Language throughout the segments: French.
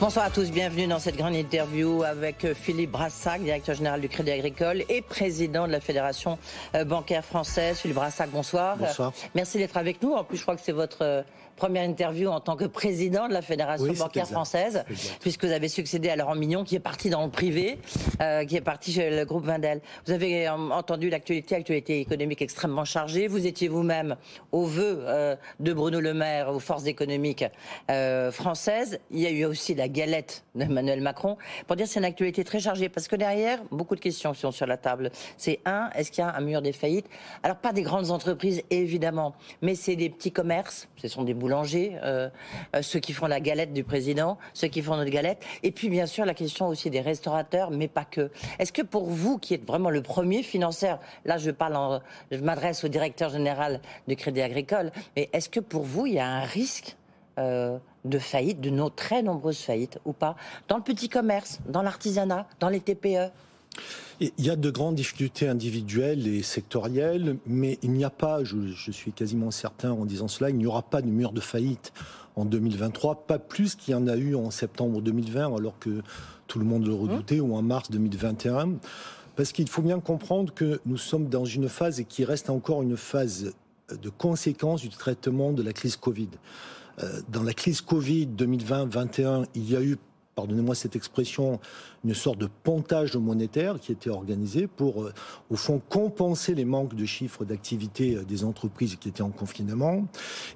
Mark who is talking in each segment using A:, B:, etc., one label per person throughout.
A: Bonsoir à tous, bienvenue dans cette grande interview avec euh, Philippe Brassac, directeur général du Crédit Agricole et président de la Fédération euh, bancaire française. Philippe Brassac, bonsoir.
B: Bonsoir.
A: Merci d'être avec nous. En plus, je crois que c'est votre euh, première interview en tant que président de la Fédération bancaire française, puisque vous avez succédé à Laurent Mignon, qui est parti dans le privé, qui est parti chez le groupe Vindel. Vous avez entendu l'actualité, actualité économique extrêmement chargée. Vous étiez vous-même au vœu de Bruno Le Maire aux forces économiques françaises. Il y a eu aussi la galette d'Emmanuel Macron, pour dire que c'est une actualité très chargée, parce que derrière, beaucoup de questions sont sur la table. C'est un, est-ce qu'il y a un mur des faillites? Alors pas des grandes entreprises, évidemment, mais c'est des petits commerces, ce sont des boulangers, euh, euh, ceux qui font la galette du président, ceux qui font notre galette, et puis bien sûr la question aussi des restaurateurs, mais pas que. Est-ce que pour vous, qui êtes vraiment le premier financeur, là je parle, je m'adresse au directeur général du Crédit Agricole, mais est-ce que pour vous, il y a un risque euh, de faillite, de nos très nombreuses faillites ou pas, dans le petit commerce, dans l'artisanat, dans les TPE
B: il y a de grandes difficultés individuelles et sectorielles, mais il n'y a pas, je, suis quasiment certain en disant cela, il n'y aura pas de mur de faillite en 2023, pas plus qu'il y en a eu en septembre 2020, alors que tout le monde le redoutait, ou en mars 2021. Parce qu'il faut bien comprendre que nous sommes dans une phase et qui reste encore une phase de conséquence du traitement de la crise Covid. Euh, dans la crise Covid 2020-21, il y a eu pardonnez-moi cette expression, une sorte de pontage monétaire qui était organisé pour, euh, au fond, compenser les manques de chiffres d'activité euh, des entreprises qui étaient en confinement.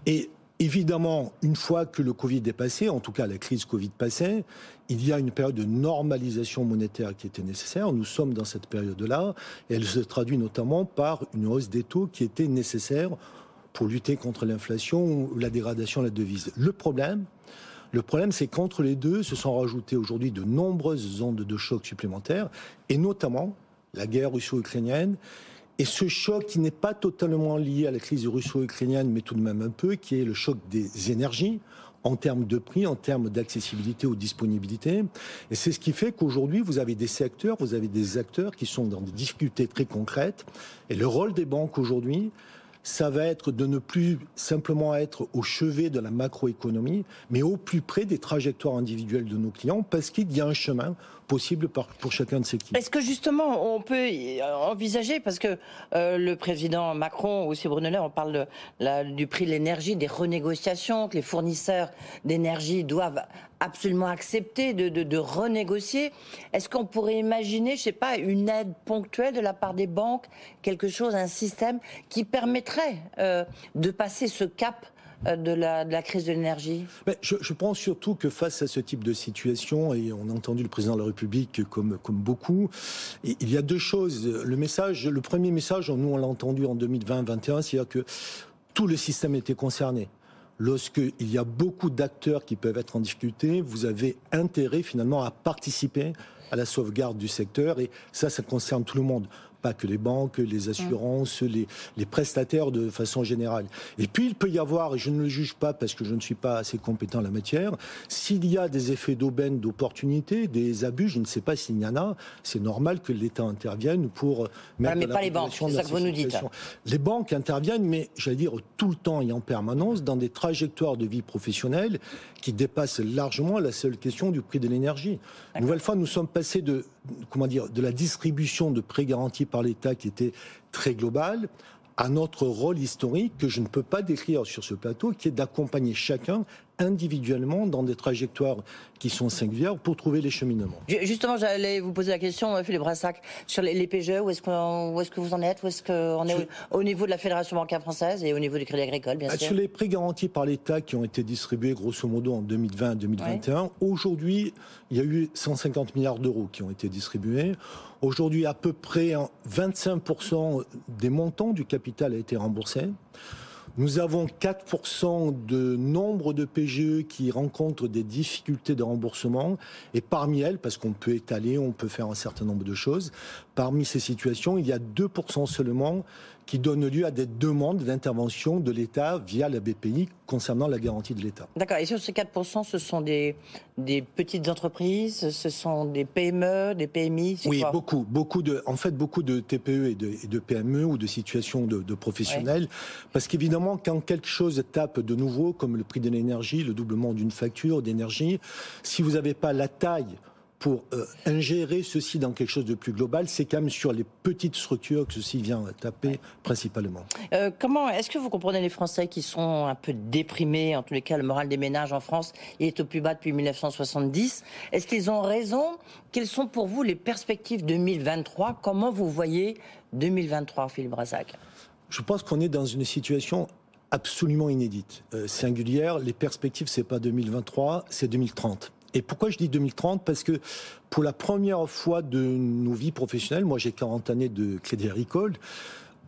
B: Et évidemment, une fois que le Covid est passé, en tout cas la crise Covid passée, il y a une période de normalisation monétaire qui était nécessaire. Nous sommes dans cette période-là elle se traduit notamment par une hausse des taux qui était nécessaire pour lutter contre l'inflation ou la dégradation de la devise. Le problème, le problème, c'est qu'entre les deux se sont rajoutées aujourd'hui de nombreuses ondes de choc supplémentaires, et notamment la guerre russo-ukrainienne, et ce choc qui n'est pas totalement lié à la crise russo-ukrainienne, mais tout de même un peu, qui est le choc des énergies en termes de prix, en termes d'accessibilité ou disponibilité. Et c'est ce qui fait qu'aujourd'hui, vous avez des secteurs, vous avez des acteurs qui sont dans des difficultés très concrètes. Et le rôle des banques aujourd'hui, ça va être de ne plus simplement être au chevet de la macroéconomie, mais au plus près des trajectoires individuelles de nos clients, parce qu'il y a un chemin possible pour chacun de ces.
A: Est-ce que justement on peut envisager, parce que euh, le président Macron, aussi Bruno Le on parle du prix de l'énergie, des renégociations, que les fournisseurs d'énergie doivent absolument accepter de, renégocier. Est-ce qu'on pourrait imaginer, je sais pas, une aide ponctuelle de la part des banques, quelque chose, un système qui permettrait euh, de passer ce cap de la, de la, crise de l'énergie
B: je, pense surtout que face à ce type de situation, et on a entendu le président de la République comme, beaucoup, il y a deux choses. Le premier message, nous on l'a entendu en 2020-2021, c'est-à-dire que tout le système était concerné. Lorsqu'il y a beaucoup d'acteurs qui peuvent être en difficulté, vous avez intérêt finalement à participer à la sauvegarde du secteur et ça, ça concerne tout le monde pas que les banques, les assurances, les, les, prestataires de façon générale. Et puis il peut y avoir, et je ne le juge pas parce que je ne suis pas assez compétent en la matière, s'il y a des effets d'aubaine, d'opportunité, des abus, je ne sais pas s'il y en a, c'est normal que l'État intervienne pour
A: mettre mais pas les banques, c'est ça que vous nous dites.
B: Les banques interviennent, mais j'allais dire tout le temps et en permanence dans des trajectoires de vie professionnelle qui dépassent largement la seule question du prix de l'énergie. Nouvelle fois, nous sommes passés de comment dire de la distribution de prêts garantis par l'État qui était très globale à notre rôle historique que je ne peux pas décrire sur ce plateau, qui est d'accompagner chacun individuellement dans des trajectoires qui sont singulières pour trouver les cheminements.
A: Justement, j'allais vous poser la question, euh, Philippe Brassac, sur les, PGE, où est-ce est que vous en êtes Où est-ce qu'on est, au, niveau de la Fédération bancaire française et au niveau du Crédit Agricole, bien ah, sûr
B: Sur les prêts garantis par l'État qui ont été distribués grosso modo en 2020-2021, aujourd'hui, il y a eu 150 milliards d'euros qui ont été distribués. Aujourd'hui, à peu près 25% des montants du capital a été remboursé. Nous avons 4% de nombre de PGE qui rencontrent des difficultés de remboursement. Et parmi elles, parce qu'on peut étaler, on peut faire un certain nombre de choses, parmi ces situations, il y a 2% seulement qui donne lieu à des demandes d'intervention de l'État via la BPI concernant la garantie de l'État.
A: D'accord. Et sur ces 4%, ce sont des, des petites entreprises, ce sont des PME, des PMI
B: Oui, beaucoup, beaucoup de, en fait, beaucoup de TPE et de, PME ou de situations de, professionnels. Parce qu'évidemment, quand quelque chose tape de nouveau, comme le prix de l'énergie, le doublement d'une facture d'énergie, si vous n'avez pas la taille pour euh, ingérer ceci dans quelque chose de plus global, c'est quand même sur les petites structures que ceci vient taper principalement.
A: Euh, comment est-ce que vous comprenez les Français qui sont un peu déprimés En tous les cas, le moral des ménages en France est au plus bas depuis 1970. Est-ce qu'ils ont raison? Quelles sont pour vous les perspectives 2023 Comment vous voyez 2023, Philippe Brassac?
B: Je pense qu'on est dans une situation absolument inédite, euh, singulière. Les perspectives, c'est pas 2023, c'est 2030. Et pourquoi je dis 2030 Parce que pour la première fois de nos vies professionnelles, moi j'ai 40 années de crédit agricole,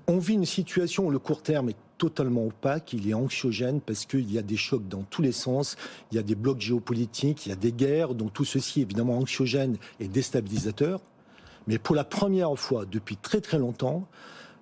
B: on vit une situation où le court terme est totalement opaque, il est anxiogène parce qu'il y a des chocs dans tous les sens, il y a des blocs géopolitiques, il y a des guerres, donc tout ceci évidemment anxiogène et déstabilisateur. Mais pour la première fois depuis très très longtemps,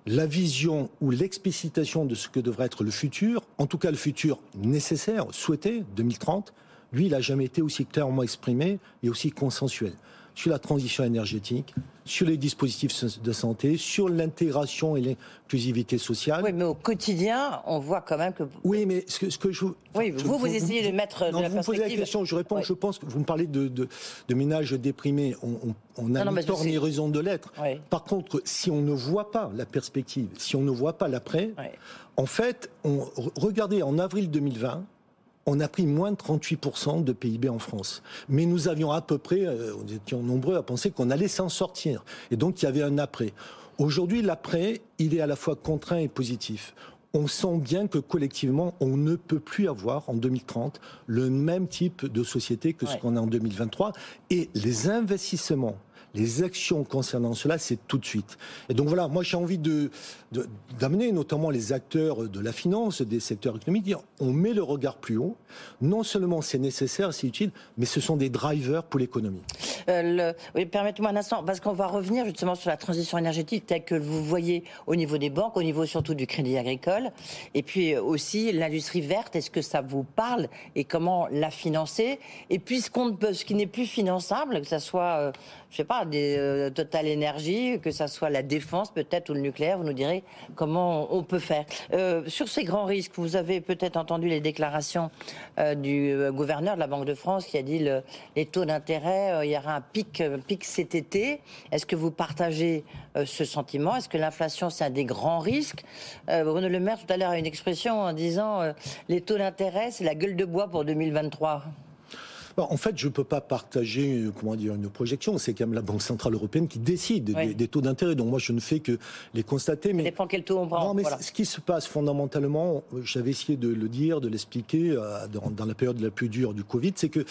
B: la vision ou l'explicitation de ce que devrait être le futur, en tout cas le futur nécessaire, souhaité, 2030, lui, il n'a jamais été aussi clairement exprimé et aussi consensuel sur la transition énergétique, sur les dispositifs de santé, sur l'intégration et l'inclusivité sociale.
A: Oui, mais au quotidien, on voit quand même que.
B: Oui, mais ce que, ce que je.
A: Oui, vous, vous, essayez de mettre
B: non,
A: de la
B: vous me posez la question, je réponds. Je pense que vous me parlez de, de, de ménages déprimés. On, on, on a une tort ni raison de l'être. Par contre, si on ne voit pas la perspective, si on ne voit pas l'après, en fait, on, regardez, en avril 2020, on a pris moins de 38% de PIB en France. Mais nous avions à peu près, euh, on étions nombreux à penser qu'on allait s'en sortir. Et donc il y avait un après. Aujourd'hui, l'après, il est à la fois contraint et positif. On sent bien que collectivement, on ne peut plus avoir en 2030 le même type de société que ce qu'on a en 2023. Et les investissements les actions concernant cela, c'est tout de suite. Et donc voilà, moi j'ai envie de d'amener notamment les acteurs de la finance, des secteurs économiques, on met le regard plus haut. Non seulement c'est nécessaire, c'est utile, mais ce sont des drivers pour l'économie.
A: Euh, permettez-moi un instant, parce qu'on va revenir justement sur la transition énergétique telle que vous voyez au niveau des banques, au niveau surtout du crédit agricole, et puis aussi l'industrie verte. Est-ce que ça vous parle et comment la financer? Et puis ce, qui n'est plus finançable, que ce soit, euh, je sais pas, des euh, Total Énergie, que ce soit la défense peut-être ou le nucléaire, vous nous direz comment on peut faire. Euh, sur ces grands risques, vous avez peut-être entendu les déclarations euh, du gouverneur de la Banque de France qui a dit le, les taux d'intérêt, il y aura un pic, pic cet été. Est-ce que vous partagez ce sentiment? Est-ce que l'inflation, c'est un des grands risques? Bruno Le Maire, tout à l'heure, a une expression en disant les taux d'intérêt, c'est la gueule de bois pour 2023
B: en fait, je ne peux pas partager euh, comment dire, une projection. C'est quand même la Banque Centrale Européenne qui décide des, taux d'intérêt. Donc moi, je ne fais que les constater.
A: Mais... Ça dépend quel taux on prend.
B: Non, mais ce qui se passe fondamentalement, j'avais essayé de le dire, de l'expliquer euh, dans, la période la plus dure du Covid, c'est que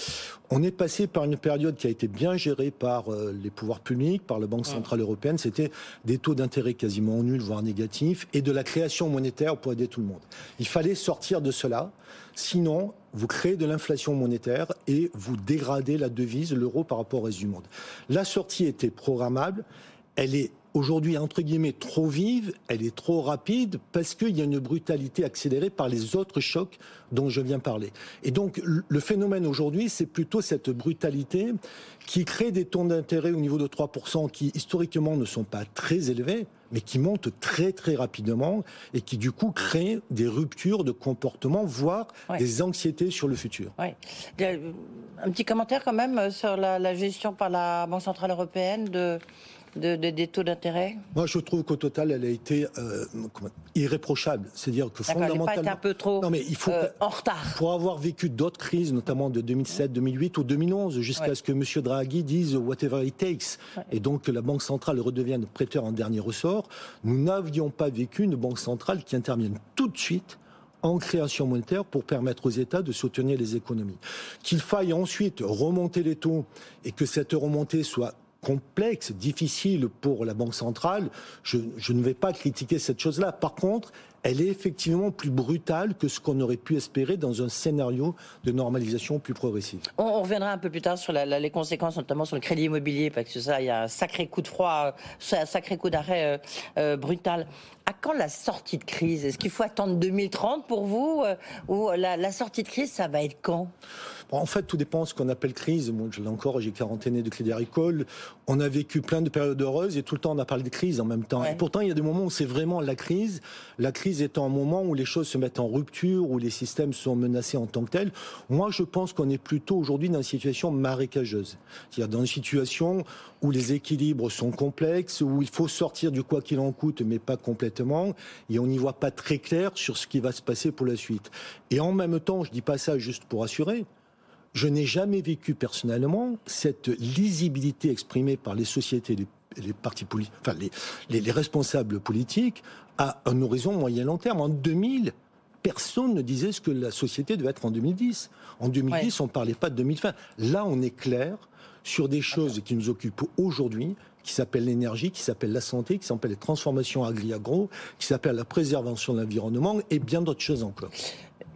B: on est passé par une période qui a été bien gérée par euh, les pouvoirs publics, par la Banque Centrale Européenne. C'était des taux d'intérêt quasiment nuls, voire négatifs, et de la création monétaire pour aider tout le monde. Il fallait sortir de cela. Sinon, vous créez de l'inflation monétaire et vous dégradez la devise, l'euro par rapport au reste du monde. La sortie était programmable, elle est aujourd'hui entre guillemets trop vive, elle est trop rapide parce qu'il y a une brutalité accélérée par les autres chocs dont je viens parler. Et donc le phénomène aujourd'hui, c'est plutôt cette brutalité qui crée des taux d'intérêt au niveau de 3% qui historiquement ne sont pas très élevés mais qui montent très très rapidement et qui du coup créent des ruptures de comportement, voire des anxiétés sur le futur.
A: Ouais. Un petit commentaire quand même sur la, la gestion par la Banque Centrale Européenne de de, des taux d'intérêt
B: Moi, je trouve qu'au total, elle a été euh, irréprochable. C'est-à-dire que fondamentalement,
A: elle pas un peu trop non, mais il faut, euh, en retard.
B: Pour avoir vécu d'autres crises, notamment de 2007, 2008 ou 2011, jusqu'à ce que M. Draghi dise whatever it takes, et donc que la Banque centrale redevienne prêteur en dernier ressort, nous n'avions pas vécu une banque centrale qui intervienne tout de suite en création monétaire pour permettre aux États de soutenir les économies. Qu'il faille ensuite remonter les taux et que cette remontée soit complexe, difficile pour la Banque centrale, je, ne vais pas critiquer cette chose-là. Par contre, elle est effectivement plus brutale que ce qu'on aurait pu espérer dans un scénario de normalisation plus progressive.
A: On, reviendra un peu plus tard sur les conséquences, notamment sur le crédit immobilier, parce que ça, il y a un sacré coup de froid, un sacré coup d'arrêt euh, brutal. À quand la sortie de crise? Est-ce qu'il faut attendre 2030 pour vous Ou la sortie de crise, ça va être quand?
B: En fait, tout dépend de ce qu'on appelle crise. Moi, je l'ai encore, j'ai quarantaine de Crédit Agricole. On a vécu plein de périodes heureuses et tout le temps on a parlé de crise en même temps. Et pourtant, il y a des moments où c'est vraiment la crise. La crise étant un moment où les choses se mettent en rupture, où les systèmes sont menacés en tant que tels. Moi, je pense qu'on est plutôt aujourd'hui dans une situation marécageuse. C'est-à-dire dans une situation où les équilibres sont complexes, où il faut sortir du quoi qu'il en coûte, mais pas complètement, et on n'y voit pas très clair sur ce qui va se passer pour la suite. Et en même temps, je dis pas ça juste pour assurer, je n'ai jamais vécu personnellement cette lisibilité exprimée par les sociétés, les, partis politiques, enfin les, les, responsables politiques à un horizon moyen-long terme. En 2000, personne ne disait ce que la société devait être en 2010. En 2010, on ne parlait pas de 2020. Là, on est clair sur des choses qui nous occupent aujourd'hui, qui s'appellent l'énergie, qui s'appellent la santé, qui s'appellent les transformations agri-agro, qui s'appellent la préservation de l'environnement et bien d'autres choses encore.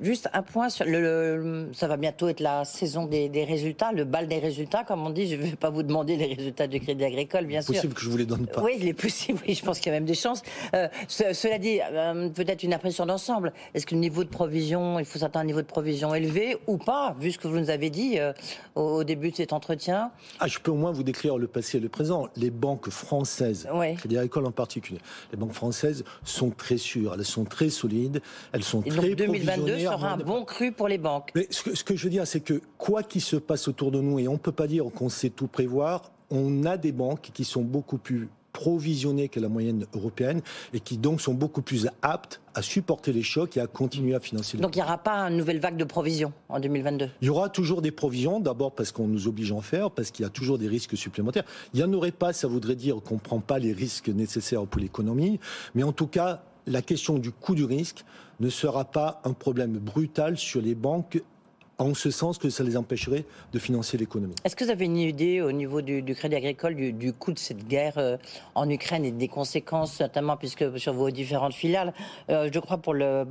A: Juste un point sur le, ça va bientôt être la saison des, résultats, le bal des résultats, comme on dit. Je ne vais pas vous demander les résultats du Crédit Agricole, bien sûr.
B: Possible que je vous les donne pas.
A: Oui, il est possible. Oui, je pense qu'il y a même des chances. Euh, cela dit, euh, peut-être une impression d'ensemble. Est-ce que le niveau de provision, il faut s'attendre un niveau de provision élevé ou pas, vu ce que vous nous avez dit euh, au, début de cet entretien?
B: Ah, je peux au moins vous décrire le passé et le présent. Les banques françaises, Crédit Agricole en particulier, les banques françaises sont très sûres, elles sont très solides, elles sont et très donc 2022
A: sera un bon cru pour les banques.
B: Mais ce, que, je veux dire, c'est que quoi qu'il se passe autour de nous, et on ne peut pas dire qu'on sait tout prévoir, on a des banques qui sont beaucoup plus provisionnées que la moyenne européenne et qui donc sont beaucoup plus aptes à supporter les chocs et à continuer à financer les
A: Donc il n'y aura pas une nouvelle vague de provisions en 2022
B: Il y aura toujours des provisions, d'abord parce qu'on nous oblige à en faire, parce qu'il y a toujours des risques supplémentaires. Il n'y en aurait pas, ça voudrait dire qu'on ne prend pas les risques nécessaires pour l'économie, mais en tout cas, la question du coût du risque ne sera pas un problème brutal sur les banques en ce sens que ça les empêcherait de financer l'économie.
A: Est-ce que vous avez une idée au niveau du, Crédit Agricole du, coût de cette guerre euh, en Ukraine et des conséquences, notamment puisque sur vos différentes filiales, euh, je crois pour le,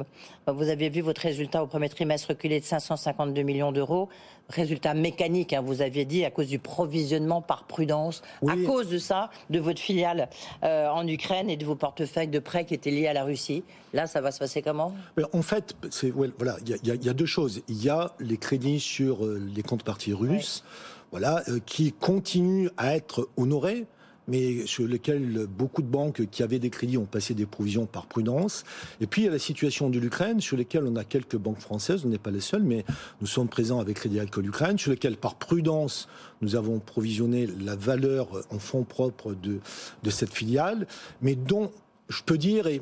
A: vous avez vu votre résultat au premier trimestre reculer de 552 millions d'euros résultat mécanique, hein, vous aviez dit, à cause du provisionnement par prudence, à cause de ça, de votre filiale euh, en Ukraine et de vos portefeuilles de prêts qui étaient liés à la Russie. Là, ça va se passer comment?
B: En fait, voilà, il y, a deux choses. Il y a les crédits sur euh, les comptes parties russes, voilà, euh, qui continuent à être honorés mais sur lesquels beaucoup de banques qui avaient des crédits ont passé des provisions par prudence. Et puis il y a la situation de l'Ukraine, sur lesquelles on a quelques banques françaises, on n'est pas les seuls, mais nous sommes présents avec Crédit Agricole Ukraine, sur lesquelles par prudence nous avons provisionné la valeur en fonds propres de, de cette filiale, mais dont je peux dire, et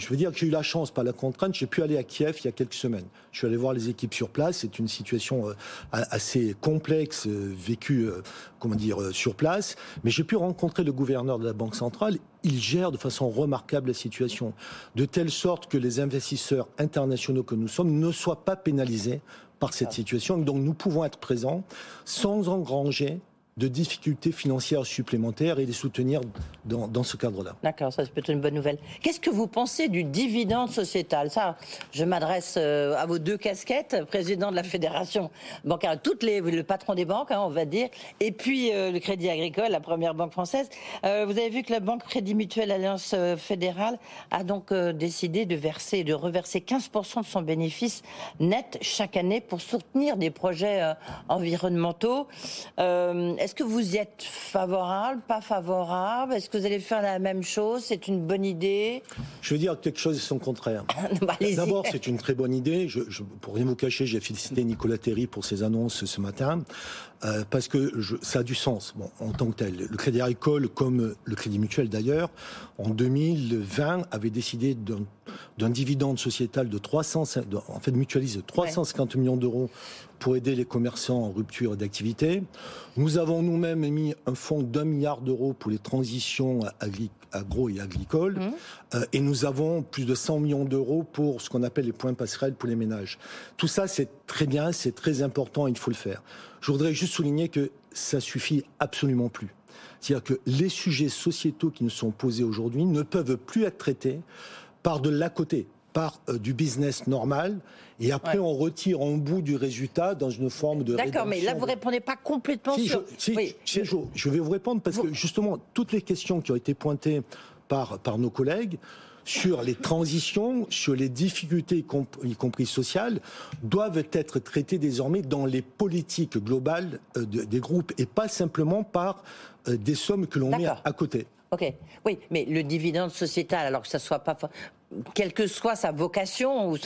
B: je veux dire que j'ai eu la chance, pas la contrainte, j'ai pu aller à Kiev il y a quelques semaines. Je suis allé voir les équipes sur place. C'est une situation euh, assez complexe euh, vécue, euh, comment dire, sur place. Mais j'ai pu rencontrer le gouverneur de la Banque centrale. Il gère de façon remarquable la situation, de telle sorte que les investisseurs internationaux que nous sommes ne soient pas pénalisés par cette situation. Donc nous pouvons être présents sans engranger de difficultés financières supplémentaires et les soutenir dans, dans ce cadre-là.
A: D'accord, ça c'est peut-être une bonne nouvelle. Qu'est-ce que vous pensez du dividende sociétal? Ça, je m'adresse euh, à vos deux casquettes, président de la fédération bancaire, toutes les, le patron des banques, hein, on va dire, et puis euh, le Crédit Agricole, la première banque française. Euh, vous avez vu que la banque Crédit Mutuel Alliance Fédérale a donc décidé de verser, de reverser 15% de son bénéfice net chaque année pour soutenir des projets environnementaux. Est-ce que vous y êtes favorable, pas favorable? Est-ce que vous allez faire la même chose? C'est une bonne idée?
B: Je veux dire quelque chose de son contraire. Bah, D'abord, c'est une très bonne idée. Je, je, pour rien vous cacher, j'ai félicité Nicolas Terry pour ses annonces ce matin. Euh, parce que je, ça a du sens bon, en tant que tel. Le Crédit Agricole, comme le Crédit Mutuel d'ailleurs, en 2020 avait décidé d'un dividende sociétal de 300, en fait mutualise 350 millions d'euros pour aider les commerçants en rupture d'activité. Nous avons nous-mêmes émis un fonds d'un milliard d'euros pour les transitions agro et agricoles. Mmh. Euh, et nous avons plus de 100 millions d'euros pour ce qu'on appelle les points passerelles pour les ménages. Tout ça, c'est très bien, c'est très important, il faut le faire. Je voudrais juste souligner que ça suffit absolument plus. C'est-à-dire que les sujets sociétaux qui nous sont posés aujourd'hui ne peuvent plus être traités par de l'à côté par euh, du business normal et après on retire en bout du résultat dans une forme de
A: D'accord, mais là vous répondez pas complètement sur.
B: Je, je, vais vous répondre parce que justement toutes les questions qui ont été pointées par par nos collègues sur les transitions, sur les difficultés, y compris sociales, doivent être traitées désormais dans les politiques globales euh, des groupes et pas simplement par euh, des sommes que l'on met à côté.
A: Ok, oui, mais le dividende sociétal, alors que ça soit pas, quelle que soit sa vocation ou,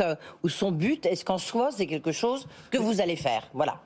A: ou son but, est-ce qu'en soi c'est quelque chose que vous allez faire? Voilà.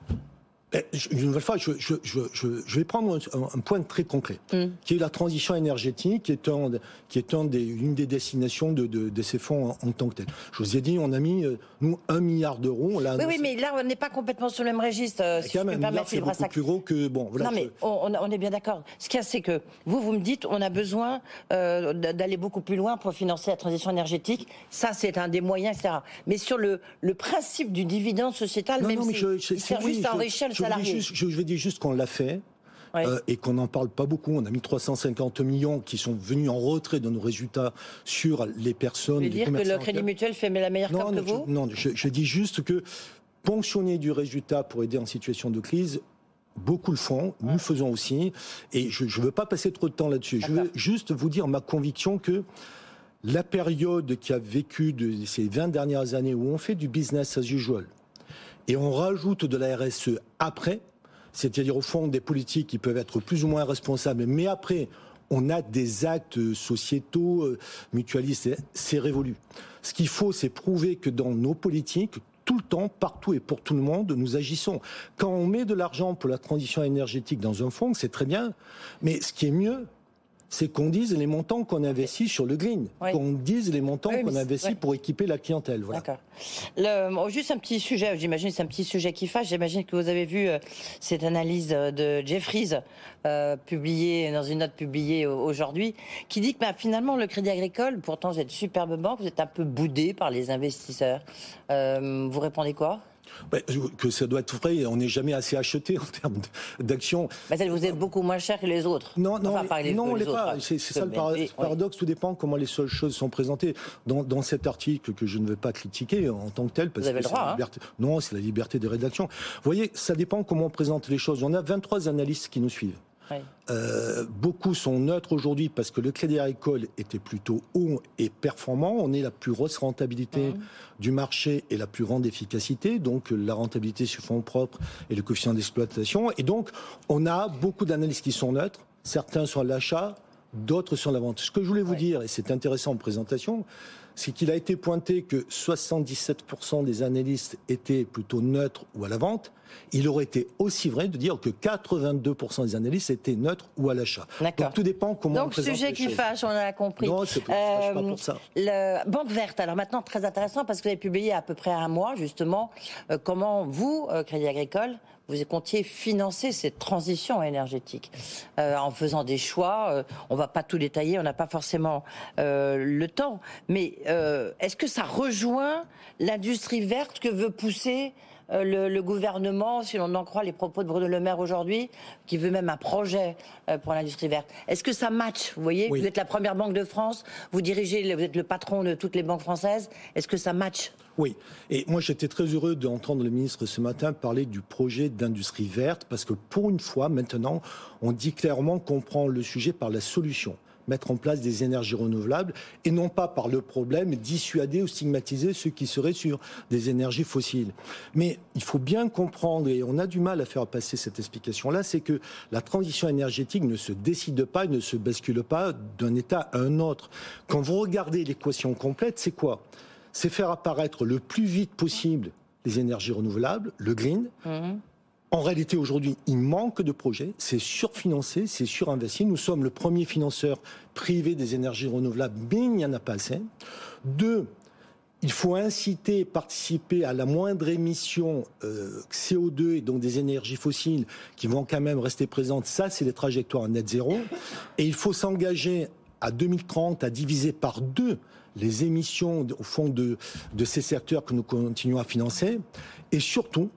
B: Ben, une nouvelle fois, je, je, je, je vais prendre un, point très concret, mm. qui est la transition énergétique, qui est, un, qui est un des, une des destinations de, de, de ces fonds en, tant que tel. Je vous ai dit, on a mis, euh, nous, un milliard d'euros.
A: Oui, oui, mais là, on n'est pas complètement sur le même registre. Euh,
B: si je peux permettre, c'est beaucoup plus gros que... Bon,
A: voilà, non, mais on, on, est bien d'accord. Ce qu'il y a, c'est que vous, vous me dites, on a besoin euh, d'aller beaucoup plus loin pour financer la transition énergétique. Ça, c'est un des moyens, etc. Mais sur le, le principe du dividende sociétal, même si il sert juste à enrichir
B: je, vais dire juste qu'on l'a fait. Euh, et qu'on n'en parle pas beaucoup. On a mis 350 millions qui sont venus en retrait de nos résultats sur les personnes. Vous voulez
A: dire que le Crédit Mutuel fait la meilleure non, que vous?
B: Non, je, dis juste que ponctionner du résultat pour aider en situation de crise, beaucoup le font, nous le faisons aussi, et je ne veux pas passer trop de temps là-dessus. Je veux juste vous dire ma conviction que la période qui a vécu de ces 20 dernières années où on fait du business as usual, et on rajoute de la RSE après, c'est-à-dire au fond des politiques qui peuvent être plus ou moins responsables, mais après on a des actes sociétaux, euh, mutualistes, c'est révolu. Ce qu'il faut, c'est prouver que dans nos politiques, tout le temps, partout et pour tout le monde, nous agissons. Quand on met de l'argent pour la transition énergétique dans un fonds, c'est très bien, mais ce qui est mieux, c'est qu'on dise les montants qu'on investit sur le green, qu'on dise les montants qu'on investit pour équiper la clientèle. Voilà.
A: D'accord. Juste un petit sujet, j'imagine c'est un petit sujet qui fâche. J'imagine que vous avez vu euh, cette analyse de Jeffries euh, publiée dans une note publiée aujourd'hui, qui dit que bah, finalement le Crédit Agricole, pourtant vous êtes superbe banque, vous êtes un peu boudé par les investisseurs. Euh, vous répondez quoi?
B: Que ça doit être vrai, on n'est jamais assez acheté en termes d'action.
A: vous êtes beaucoup moins cher que les autres.
B: Non, non, non, les pas. C'est ça le paradoxe. Tout dépend comment les choses sont présentées. Dans, cet article que je ne vais pas critiquer en tant que tel,
A: parce vous avez que le droit, hein.
B: non, c'est la liberté de rédaction. Vous voyez, ça dépend comment on présente les choses. On a 23 analystes qui nous suivent. Euh, beaucoup sont neutres aujourd'hui parce que le crédit agricole était plutôt haut et performant. On est la plus grosse rentabilité du marché et la plus grande efficacité. Donc la rentabilité sur fonds propres et le coefficient d'exploitation. Et donc on a beaucoup d'analystes qui sont neutres. Certains sont à l'achat, d'autres sur la vente. Ce que je voulais vous dire, et c'est intéressant en présentation, c'est qu'il a été pointé que 77% des analystes étaient plutôt neutres ou à la vente. Il aurait été aussi vrai de dire que 82% des analystes étaient neutres ou à l'achat. Donc tout dépend comment
A: Donc, on sujet qui fâche, on a compris.
B: Non, c'est pas pour ça.
A: Euh, le, Banque verte, alors maintenant très intéressant parce que vous avez publié à peu près un mois justement euh, comment vous, euh, Crédit Agricole, vous comptiez financer cette transition énergétique euh, en faisant des choix. Euh, on va pas tout détailler, on n'a pas forcément euh, le temps. Mais est-ce que ça rejoint l'industrie verte que veut pousser le, gouvernement, si l'on en croit les propos de Bruno Le Maire aujourd'hui, qui veut même un projet pour l'industrie verte. Est-ce que ça match Vous voyez, vous êtes la première banque de France, vous dirigez, vous êtes le patron de toutes les banques françaises. Est-ce que ça match?
B: Oui, et moi j'étais très heureux d'entendre le ministre ce matin parler du projet d'industrie verte, parce que pour une fois maintenant, on dit clairement qu'on prend le sujet par la solution mettre en place des énergies renouvelables et non pas par le problème dissuader ou stigmatiser ceux qui seraient sur des énergies fossiles. Mais il faut bien comprendre, et on a du mal à faire passer cette explication-là, c'est que la transition énergétique ne se décide pas, ne se bascule pas d'un État à un autre. Quand vous regardez l'équation complète, c'est quoi? C'est faire apparaître le plus vite possible les énergies renouvelables, le green. Mhm. En réalité, aujourd'hui, il manque de projets, c'est surfinancé, c'est surinvesti. Nous sommes le premier financeur privé des énergies renouvelables, mais il n'y en a pas assez. Deux, il faut inciter, participer à la moindre émission euh, CO2 et donc des énergies fossiles qui vont quand même rester présentes. Ça, c'est les trajectoires net zéro. Et il faut s'engager à 2030 à diviser par deux les émissions au fond de ces secteurs que nous continuons à financer. Et surtout,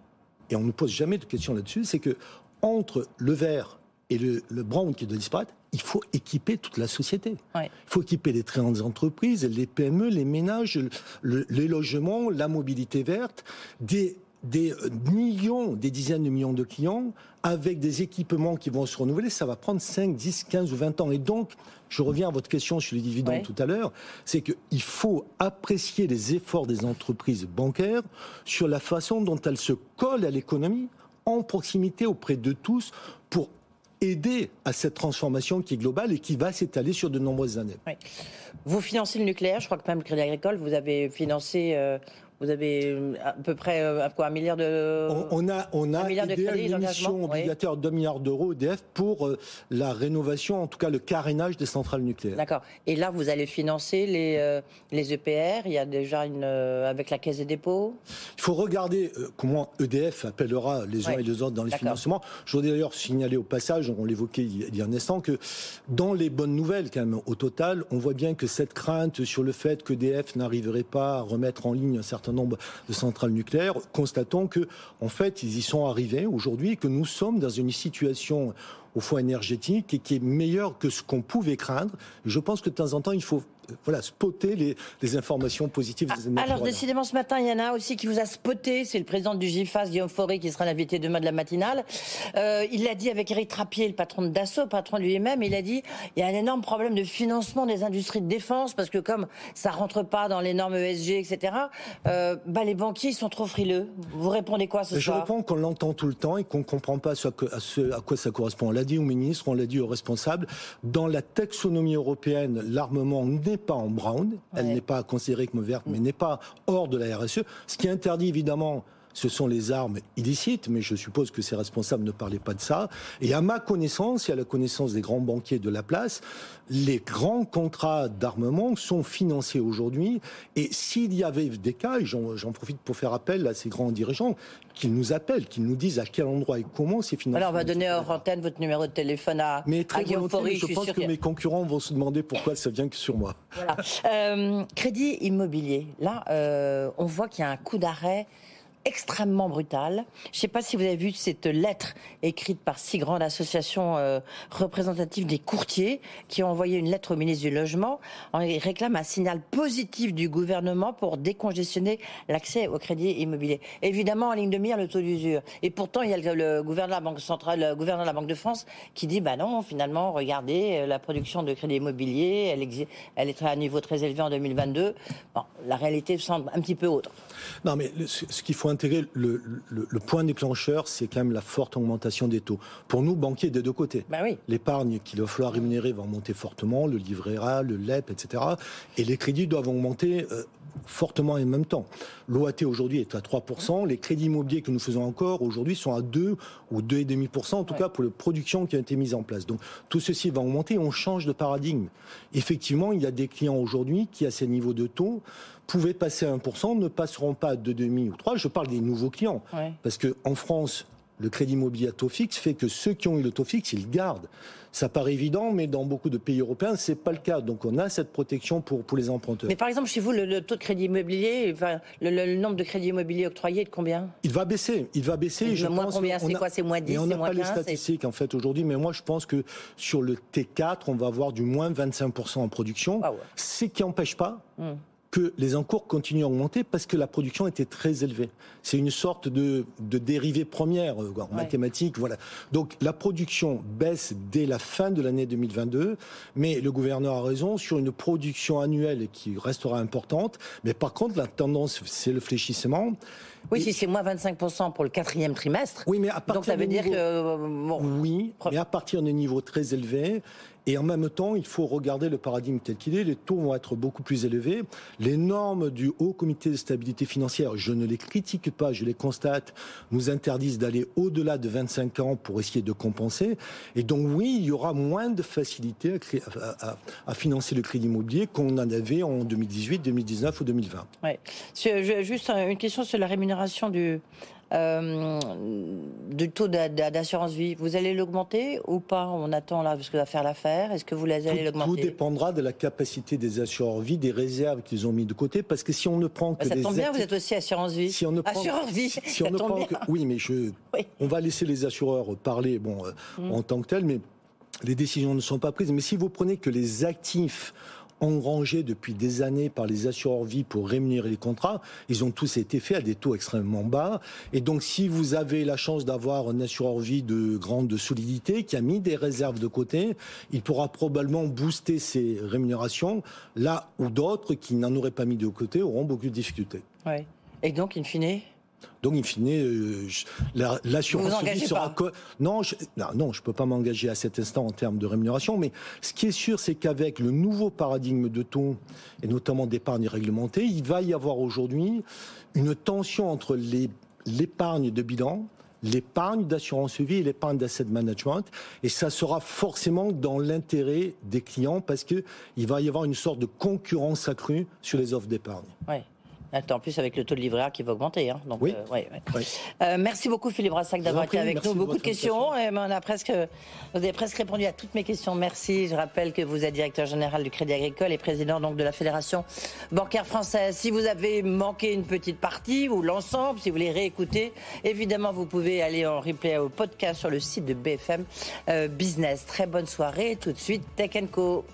B: et on ne pose jamais de questions là-dessus, c'est que entre le vert et le, le brown qui doit disparaître, il faut équiper toute la société. Il faut équiper les très grandes entreprises, les PME, les ménages, les logements, la mobilité verte, des des millions, des dizaines de millions de clients avec des équipements qui vont se renouveler, ça va prendre 5, 10, 15 ou 20 ans. Et donc, je reviens à votre question sur les dividendes tout à l'heure, c'est qu'il faut apprécier les efforts des entreprises bancaires sur la façon dont elles se collent à l'économie en proximité auprès de tous pour aider à cette transformation qui est globale et qui va s'étaler sur de nombreuses années.
A: Vous financez le nucléaire, je crois que même le Crédit Agricole, vous avez financé euh, vous avez euh, à peu près euh, quoi, un milliard de.
B: On, a, on a un milliard de une émission obligataire de 2 milliards d'euros EDF pour euh, la rénovation, en tout cas le carénage des centrales nucléaires.
A: D'accord. Et là, vous allez financer les, les EPR. Il y a déjà une avec la Caisse des dépôts?
B: Il faut regarder comment EDF appellera les uns et les autres dans les financements. Je voudrais d'ailleurs signaler au passage, on l'évoquait il y a un instant, que dans les bonnes nouvelles, quand même, au total, on voit bien que cette crainte sur le fait qu'EDF n'arriverait pas à remettre en ligne un certain nombre de centrales nucléaires, constatons que, en fait, ils y sont arrivés aujourd'hui et que nous sommes dans une situation au fond énergétique et qui est meilleure que ce qu'on pouvait craindre. Je pense que de temps en temps, il faut voilà, spotter les, les, informations positives.
A: Des ah, alors, décidément, ce matin, il y en a aussi qui vous a spoté. C'est le président du GIFAS, Guillaume Fauré, qui sera l'invité demain de la matinale. Euh, il l'a dit avec Eric Trappier, le patron de Dassault, patron lui-même. Il a dit il y a un énorme problème de financement des industries de défense parce que comme ça rentre pas dans les normes ESG, etc. Euh, bah, les banquiers sont trop frileux. Vous répondez quoi ce
B: Je
A: soir?
B: Je réponds qu'on l'entend tout le temps et qu'on comprend pas à ce, à quoi ça correspond. On l'a dit au ministre, on l'a dit aux responsables. Dans la taxonomie européenne, l'armement n'est pas en brown, elle n'est pas considérée comme verte, mais n'est pas hors de la RSE, ce qui interdit évidemment ce sont les armes illicites, mais je suppose que ces responsables ne parlaient pas de ça. Et à ma connaissance et à la connaissance des grands banquiers de la place, les grands contrats d'armement sont financés aujourd'hui. Et s'il y avait des cas, et j'en profite pour faire appel à ces grands dirigeants, qu'ils nous appellent, qu'ils nous disent à quel endroit et comment c'est financé.
A: Alors on va donner hors antenne votre numéro de téléphone à,
B: mais très Guillaume Je, je pense que mes concurrents vont se demander pourquoi ça vient que sur moi.
A: Euh, crédit immobilier. Là, euh, on voit qu'il y a un coup d'arrêt extrêmement brutale. Je ne sais pas si vous avez vu cette lettre écrite par six grandes associations euh, représentatives des courtiers qui ont envoyé une lettre au ministre du Logement. Ils réclament un signal positif du gouvernement pour décongestionner l'accès au crédit immobilier. Évidemment, en ligne de mire, le taux d'usure. Et pourtant, il y a le, gouverneur de la Banque centrale, le gouverneur de la Banque de France qui dit, bah non, finalement, regardez, euh, la production de crédit immobilier, elle, est à un niveau très élevé en 2022. Bon, la réalité semble un petit peu autre.
B: Non, mais ce qu'il faut intégrer, le, point déclencheur, c'est quand même la forte augmentation des taux. Pour nous, banquiers des deux côtés.
A: Bah oui.
B: L'épargne qu'il va falloir rémunérer va augmenter fortement, le livret A, le LEP, etc. Et les crédits doivent augmenter euh, fortement en même temps. L'OAT aujourd'hui est à 3%, les crédits immobiliers que nous faisons encore aujourd'hui sont à 2 ou 2,5%, en tout cas pour la production qui a été mise en place. Donc tout ceci va augmenter, on change de paradigme. Effectivement, il y a des clients aujourd'hui qui, à ces niveaux de taux, pouvaient passer à 1%, ne passeront pas à 2,5 ou 3. Je parle des nouveaux clients. Parce qu'en France, le crédit immobilier à taux fixe fait que ceux qui ont eu le taux fixe, ils le gardent. Ça paraît évident, mais dans beaucoup de pays européens, c'est pas le cas. Donc on a cette protection pour, pour les emprunteurs.
A: Mais par exemple, chez vous, le, taux de crédit immobilier, enfin, le, nombre de crédits immobiliers octroyés est de combien?
B: Il va baisser. Il va baisser.
A: je moins combien? C'est quoi? C'est moins 10
B: On n'a
A: pas
B: les statistiques en fait aujourd'hui, mais moi je pense que sur le T4, on va avoir du moins 25% en production. Ah Ce qui n'empêche pas. Hmm que les encours continuent à augmenter parce que la production était très élevée. C'est une sorte de, de dérivée première euh, en mathématiques. Voilà. Donc la production baisse dès la fin de l'année 2022, mais le gouverneur a raison sur une production annuelle qui restera importante. Mais par contre, la tendance, c'est le fléchissement.
A: Oui, si c'est moins 25% pour le quatrième trimestre.
B: Oui, mais à partir
A: donc ça veut dire que euh,
B: oui, mais à partir de niveaux très élevés, et en même temps, il faut regarder le paradigme tel qu'il est. Les taux vont être beaucoup plus élevés. Les normes du Haut Comité de stabilité financière, je ne les critique pas, je les constate, nous interdisent d'aller au-delà de 25 ans pour essayer de compenser. Et donc oui, il y aura moins de facilité à, financer le crédit immobilier qu'on en avait en 2018, 2019 ou 2020.
A: Ouais. Juste une question sur la rémunération du, euh, du taux d'assurance vie. Vous allez l'augmenter ou pas? On attend là parce que va faire l'affaire. Est-ce que vous allez l'augmenter
B: Tout dépendra de la capacité des assureurs vie, des réserves qu'ils ont mis de côté, parce que si on ne prend que
A: bah, ça tombe bien, vous êtes aussi assurance vie. Si on ne prend... assureur vie. Si on ne prend
B: que... oui, mais je, on va laisser les assureurs parler, bon, mm. en tant que tel, mais les décisions ne sont pas prises. Mais si vous prenez que les actifs engrangés depuis des années par les assureurs vie pour rémunérer les contrats, ils ont tous été faits à des taux extrêmement bas. Et donc, si vous avez la chance d'avoir un assureur vie de grande solidité qui a mis des réserves de côté, il pourra probablement booster ses rémunérations là où d'autres qui n'en auraient pas mis de côté auront beaucoup de difficultés.
A: Et donc, in fine
B: donc, in fine, euh, l'assurance
A: vie sera...
B: Non, je, non, je peux pas m'engager à cet instant en termes de rémunération, mais ce qui est sûr, c'est qu'avec le nouveau paradigme de taux, et notamment d'épargne réglementée, il va y avoir aujourd'hui une tension entre l'épargne de bilan, l'épargne d'assurance vie et l'épargne d'asset management. Et ça sera forcément dans l'intérêt des clients parce qu'il va y avoir une sorte de concurrence accrue sur les offres d'épargne.
A: Ouais. En plus, avec le taux de livret A qui va augmenter. Hein. Donc,
B: oui.
A: Euh, euh, merci beaucoup, Philippe Brassac, d'avoir été avec nous. Beaucoup de questions. Et on a presque, vous avez presque répondu à toutes mes questions. Merci. Je rappelle que vous êtes directeur général du Crédit Agricole et président donc de la Fédération bancaire française. Si vous avez manqué une petite partie ou l'ensemble, si vous voulez réécouter, évidemment, vous pouvez aller en replay au podcast sur le site de BFM euh, Business. Très bonne soirée. Tout de suite, Tech Co.